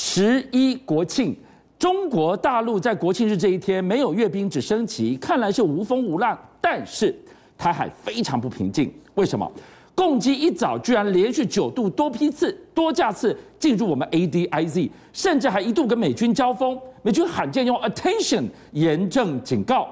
十一国庆，中国大陆在国庆日这一天没有阅兵，只升旗，看来是无风无浪。但是台海非常不平静，为什么？共机一早居然连续九度多批次、多架次进入我们 ADIZ，甚至还一度跟美军交锋。美军罕见用 attention 严正警告。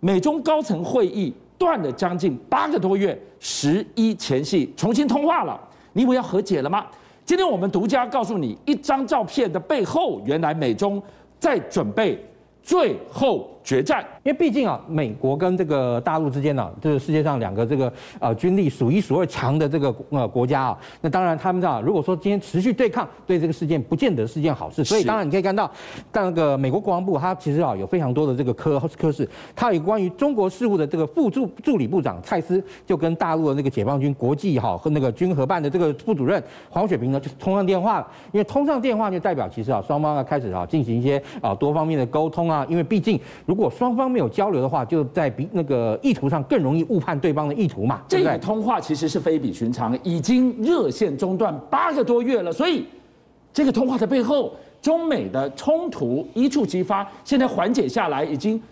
美中高层会议断了将近八个多月，十一前夕重新通话了。你以为要和解了吗？今天我们独家告诉你，一张照片的背后，原来美中在准备最后决战。因为毕竟啊，美国跟这个大陆之间呢、啊，这、就、个、是、世界上两个这个呃军力数一数二强的这个呃国家啊，那当然他们知道，如果说今天持续对抗，对这个事件不见得是件好事。所以当然你可以看到，但那个美国国防部它其实啊有非常多的这个科科室，它有关于中国事务的这个副助助理部长蔡斯就跟大陆的那个解放军国际哈和那个军合办的这个副主任黄雪平呢就通上电话了，因为通上电话就代表其实啊双方啊开始啊进行一些啊多方面的沟通啊，因为毕竟如果双方没有交流的话，就在比那个意图上更容易误判对方的意图嘛。这个通话其实是非比寻常，已经热线中断八个多月了，所以这个通话的背后，中美的冲突一触即发，现在缓解下来已经。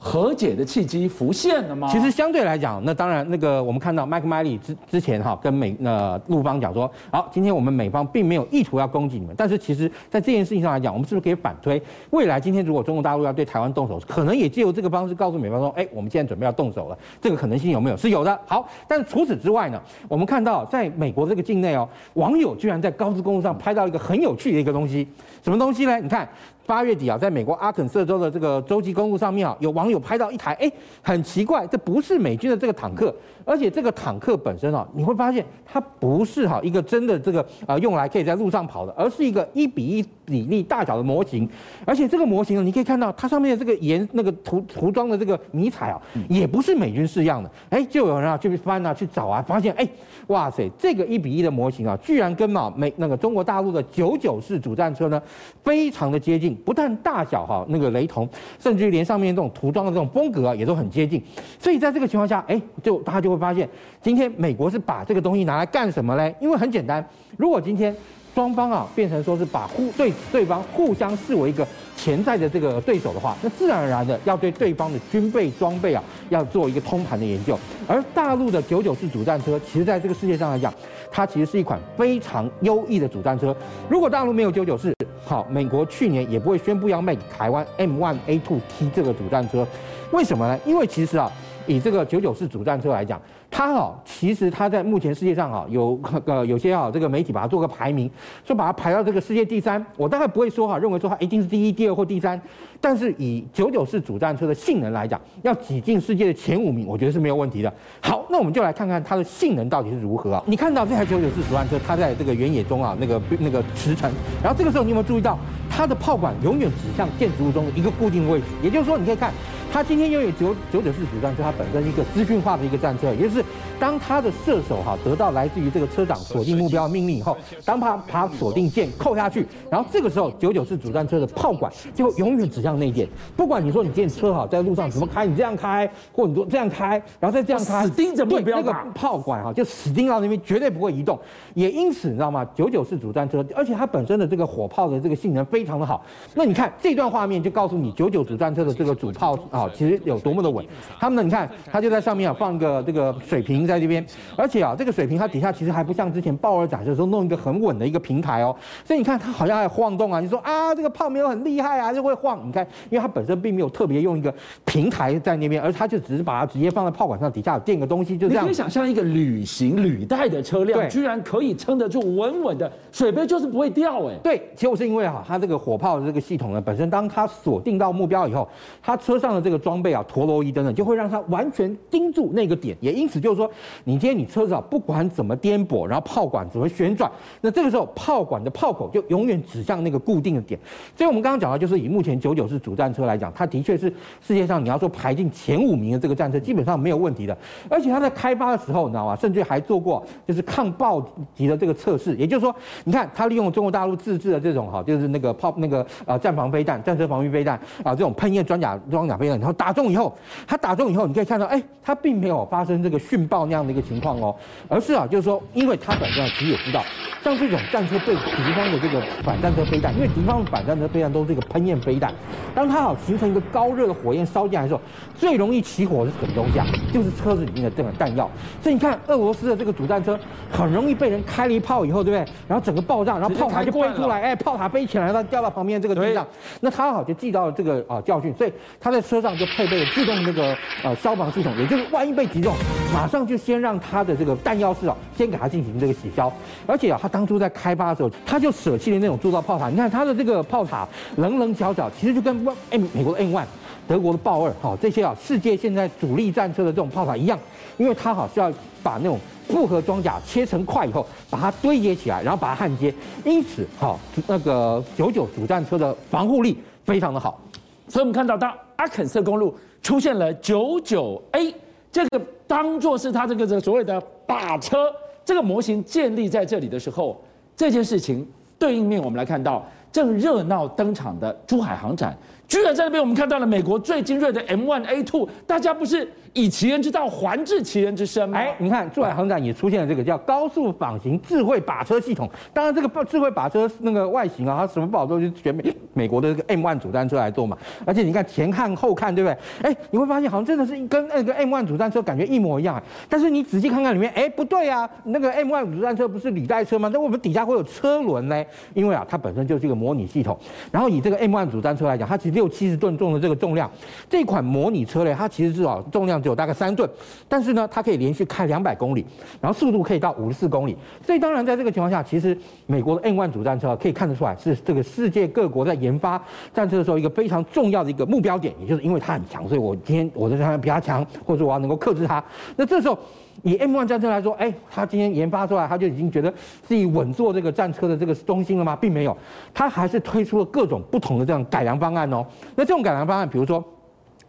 和解的契机浮现了吗？其实相对来讲，那当然，那个我们看到麦克麦利之之前哈跟美呃陆方讲说，好，今天我们美方并没有意图要攻击你们，但是其实在这件事情上来讲，我们是不是可以反推，未来今天如果中国大陆要对台湾动手，可能也借由这个方式告诉美方说，哎，我们现在准备要动手了，这个可能性有没有？是有的。好，但是除此之外呢，我们看到在美国这个境内哦，网友居然在高速公路上拍到一个很有趣的一个东西，什么东西呢？你看。八月底啊，在美国阿肯色州的这个洲际公路上面啊，有网友拍到一台，哎，很奇怪，这不是美军的这个坦克，而且这个坦克本身啊，你会发现它不是哈一个真的这个啊用来可以在路上跑的，而是一个一比一比例大小的模型，而且这个模型呢，你可以看到它上面的这个颜那个涂涂装的这个迷彩啊，也不是美军式样的，哎，就有人啊去翻啊去找啊，发现哎，哇塞，这个一比一的模型啊，居然跟啊美那个中国大陆的九九式主战车呢，非常的接近。不但大小哈那个雷同，甚至于连上面这种涂装的这种风格啊也都很接近，所以在这个情况下，哎，就大家就会发现，今天美国是把这个东西拿来干什么嘞？因为很简单，如果今天双方啊变成说是把互对对方互相视为一个潜在的这个对手的话，那自然而然的要对对方的军备装备啊要做一个通盘的研究。而大陆的九九式主战车，其实在这个世界上来讲，它其实是一款非常优异的主战车。如果大陆没有九九式，好，美国去年也不会宣布要卖台湾 M1A2T 这个主战车，为什么呢？因为其实啊，以这个九九式主战车来讲。它哈，其实它在目前世界上哈有呃有些哈这个媒体把它做个排名，说把它排到这个世界第三。我大概不会说哈，认为说它一定是第一、第二或第三。但是以九九式主战车的性能来讲，要挤进世界的前五名，我觉得是没有问题的。好，那我们就来看看它的性能到底是如何啊？你看到这台九九式主战车，它在这个原野中啊那个那个驰骋，然后这个时候你有没有注意到它的炮管永远指向建筑物中的一个固定位置？也就是说，你可以看。它今天拥有九九九式主战车，它本身一个资讯化的一个战车，也就是当它的射手哈得到来自于这个车长锁定目标的命令以后，当他把锁定键扣下去，然后这个时候九九式主战车的炮管就会永远指向那一点。不管你说你这车哈在路上怎么开，你这样开，或者你说这样开，然后再这样开，死盯着目标，那个炮管哈就死盯到那边，绝对不会移动。也因此你知道吗？九九式主战车，而且它本身的这个火炮的这个性能非常的好。那你看这段画面就告诉你九九主战车的这个主炮。啊，其实有多么的稳，他们呢？你看，他就在上面啊，放个这个水平在这边，而且啊，这个水平它底下其实还不像之前鲍尔展示的时候弄一个很稳的一个平台哦，所以你看它好像还晃动啊。你说啊，这个炮没有很厉害啊，就会晃。你看，因为它本身并没有特别用一个平台在那边，而它就只是把它直接放在炮管上，底下垫个东西，就这样。你可以想象一个旅行履带的车辆，居然可以撑得住稳稳的水杯，就是不会掉哎。对，其实我是因为哈，它这个火炮的这个系统呢，本身当它锁定到目标以后，它车上的。这这个装备啊，陀螺仪等等，就会让它完全盯住那个点。也因此就是说，你今天你车子啊，不管怎么颠簸，然后炮管怎么旋转，那这个时候炮管的炮口就永远指向那个固定的点。所以我们刚刚讲到，就是以目前九九式主战车来讲，它的确是世界上你要说排进前五名的这个战车，基本上没有问题的。而且它在开发的时候，你知道吗？甚至还做过就是抗爆击的这个测试。也就是说，你看它利用中国大陆自制的这种哈，就是那个炮那个啊战防飞弹、战车防御飞弹啊这种喷焰装甲装甲飞弹。然后打中以后，它打中以后，你可以看到，哎，它并没有发生这个殉爆那样的一个情况哦，而是啊，就是说，因为他本身其实也知道，像这种战车被敌方的这个反战车飞弹，因为敌方的反战车飞弹都是一个喷焰飞弹，当它好形成一个高热的火焰烧进来的时候，最容易起火的是什么东西啊？就是车子里面的这个弹药。所以你看，俄罗斯的这个主战车很容易被人开了一炮以后，对不对？然后整个爆炸，然后炮塔就飞出来，哎，炮塔飞起来，然后掉到旁边这个地上。那他好就记到了这个啊教训，所以他在车上就配备了自动那个呃消防系统，也就是万一被击中，马上就先让他的这个弹药室啊，先给他进行这个洗消。而且啊，他当初在开发的时候，他就舍弃了那种铸造炮塔。你看他的这个炮塔棱棱角角，其实就跟 M 美国的 M1、德国的豹二，好这些啊世界现在主力战车的这种炮塔一样，因为它好是要把那种复合装甲切成块以后，把它堆叠起来，然后把它焊接，因此好那个九九主战车的防护力非常的好。所以我们看到，当阿肯色公路出现了九九 A 这个当做是它这个这所谓的靶车这个模型建立在这里的时候，这件事情对应面我们来看到正热闹登场的珠海航展。居然在那边，我们看到了美国最精锐的 M1A2，大家不是以其人之道还治其人之身吗？哎，你看珠海航展也出现了这个叫高速仿型智慧靶车系统。当然，这个智慧靶车那个外形啊，它什么不好做，就选美美国的这个 M1 主战车来做嘛。而且你看前看后看，对不对？哎，你会发现好像真的是跟那个 M1 主战车感觉一模一样。但是你仔细看看里面，哎，不对啊，那个 M1 主战车不是履带车吗？那我们底下会有车轮呢？因为啊，它本身就是一个模拟系统。然后以这个 M1 主战车来讲，它其实。六七十吨重的这个重量，这款模拟车呢，它其实至少重量只有大概三吨，但是呢，它可以连续开两百公里，然后速度可以到五十四公里。所以当然，在这个情况下，其实美国的 M1 主战车可以看得出来，是这个世界各国在研发战车的时候一个非常重要的一个目标点，也就是因为它很强，所以我今天我的战车比它强，或者说我要能够克制它。那这时候。以 M1 战车来说，哎，他今天研发出来，他就已经觉得自己稳坐这个战车的这个中心了吗？并没有，他还是推出了各种不同的这样改良方案哦。那这种改良方案，比如说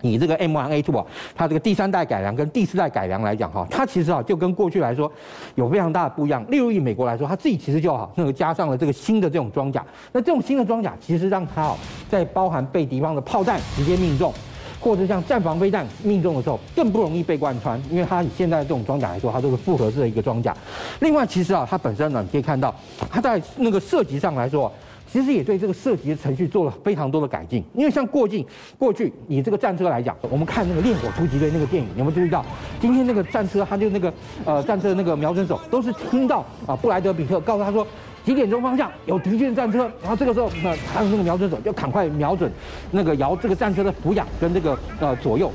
你这个 M1A2 啊，它这个第三代改良跟第四代改良来讲哈，它其实啊就跟过去来说有非常大的不一样。例如以美国来说，它自己其实就好那个加上了这个新的这种装甲。那这种新的装甲其实让它哦，在包含被敌方的炮弹直接命中。或者像战防飞弹命中的时候，更不容易被贯穿，因为它以现在这种装甲来说，它都是复合式的一个装甲。另外，其实啊，它本身呢，你可以看到，它在那个射击上来说，其实也对这个射击的程序做了非常多的改进。因为像过境过去以这个战车来讲，我们看那个《烈火突击队》那个电影，有没有注意到？今天那个战车，它就那个呃战车那个瞄准手，都是听到啊布莱德彼特告诉他说。几点钟方向有敌军战车，然后这个时候，那他的那个瞄准手就赶快瞄准那个摇这个战车的俯仰跟这个呃左右，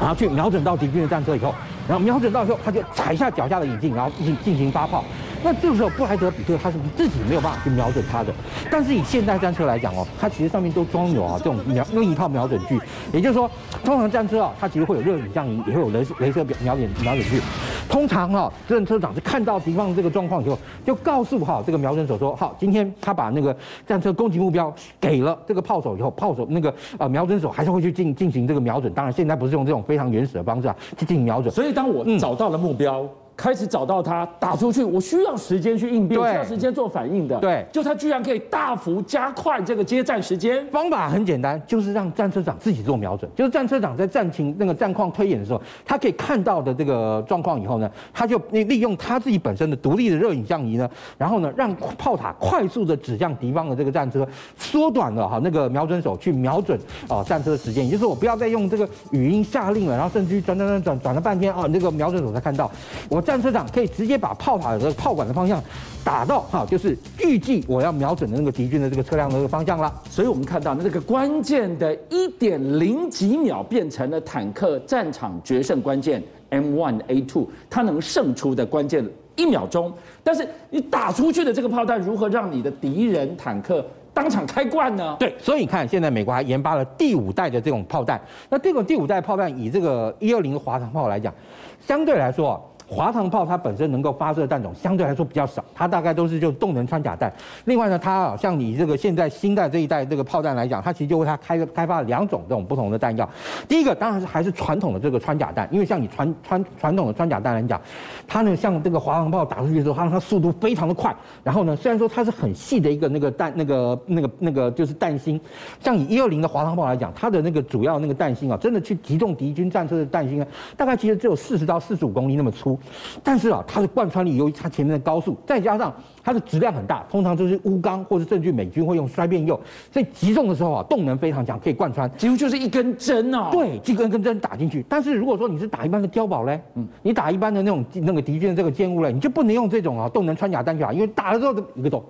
然后去瞄准到敌军的战车以后，然后瞄准到以后，他就踩下脚下的引擎，然后进进行发炮。那这个时候布莱德比特他是自己没有办法去瞄准他的，但是以现代战车来讲哦，它其实上面都装有啊这种瞄另一套瞄准具，也就是说，通常战车啊，它其实会有热影像仪，也会有雷雷射瞄点瞄准具。通常哈，战车长是看到敌方这个状况以后，就告诉哈这个瞄准手说，好，今天他把那个战车攻击目标给了这个炮手以后，炮手那个呃瞄准手还是会去进进行这个瞄准。当然现在不是用这种非常原始的方式啊去进行瞄准。所以当我找到了目标。嗯开始找到他打出去，我需要时间去应变，需要时间做反应的。对，就他居然可以大幅加快这个接战时间。方法很简单，就是让战车长自己做瞄准。就是战车长在战情那个战况推演的时候，他可以看到的这个状况以后呢，他就利用他自己本身的独立的热影像仪呢，然后呢让炮塔快速的指向敌方的这个战车，缩短了哈那个瞄准手去瞄准啊战车的时间。也就是我不要再用这个语音下令了，然后甚至于转转转转转了半天啊，那个瞄准手才看到我。战车长可以直接把炮塔的炮管的方向打到哈，就是预计我要瞄准的那个敌军的这个车辆的这个方向了。所以我们看到那这个关键的一点零几秒变成了坦克战场决胜关键 M1A2，它能胜出的关键一秒钟。但是你打出去的这个炮弹如何让你的敌人坦克当场开罐呢？对，所以你看现在美国还研发了第五代的这种炮弹。那这种第五代炮弹以这个一二零滑膛炮来讲，相对来说。滑膛炮它本身能够发射的弹种相对来说比较少，它大概都是就动能穿甲弹。另外呢，它啊像你这个现在新的这一代这个炮弹来讲，它其实就为它开开发了两种这种不同的弹药。第一个当然是还是传统的这个穿甲弹，因为像你传传传统的穿甲弹来讲，它呢像这个滑膛炮打出去的时候，它它速度非常的快。然后呢，虽然说它是很细的一个那个弹那个那个那个就是弹芯，像以一二零的滑膛炮来讲，它的那个主要那个弹芯啊，真的去击中敌军战车的弹芯啊，大概其实只有四十到四十五公里那么粗。但是啊，它的贯穿力由于它前面的高速，再加上它的质量很大，通常就是钨钢或是甚至美军会用衰变铀，所以击中的时候啊，动能非常强，可以贯穿，几乎就是一根针哦。对，一根根针打进去。但是如果说你是打一般的碉堡嘞，嗯，你打一般的那种那个敌军的这个舰坞嘞，你就不能用这种啊动能穿甲弹去打，因为打了之后就一个洞。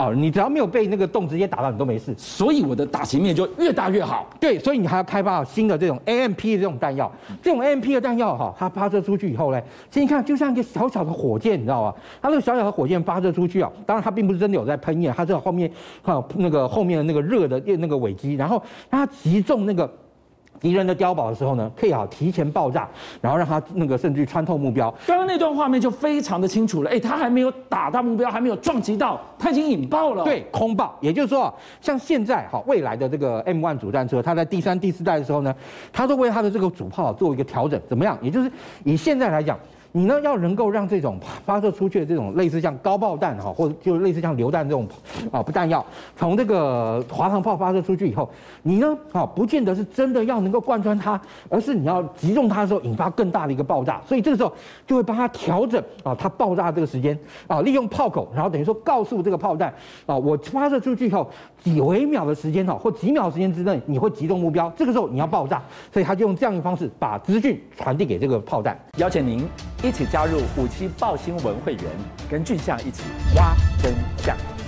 哦，你只要没有被那个洞直接打到，你都没事。所以我的打击面就越大越好。对，所以你还要开发新的这种 AMP 的这种弹药。这种 AMP 的弹药哈，它发射出去以后呢，其实你看就像一个小小的火箭，你知道吧？它那个小小的火箭发射出去啊，当然它并不是真的有在喷焰，它是后面哈那个后面的那个热的那个尾机，然后它击中那个。敌人的碉堡的时候呢，可以好提前爆炸，然后让它那个甚至穿透目标。刚刚那段画面就非常的清楚了，哎，他还没有打到目标，还没有撞击到，他已经引爆了。对，空爆。也就是说，像现在哈未来的这个 M1 主战车，它在第三、第四代的时候呢，它都为它的这个主炮做一个调整，怎么样？也就是以现在来讲。你呢，要能够让这种发射出去的这种类似像高爆弹哈，或者就类似像榴弹这种啊不弹药，从这个滑膛炮发射出去以后，你呢啊不见得是真的要能够贯穿它，而是你要击中它的时候引发更大的一个爆炸，所以这个时候就会帮它调整啊它爆炸这个时间啊，利用炮口，然后等于说告诉这个炮弹啊，我发射出去以后几微秒的时间哦，或几秒时间之内你会击中目标，这个时候你要爆炸，所以他就用这样一个方式把资讯传递给这个炮弹，邀请您。一起加入五七报新闻会员，跟俊象一起挖真相。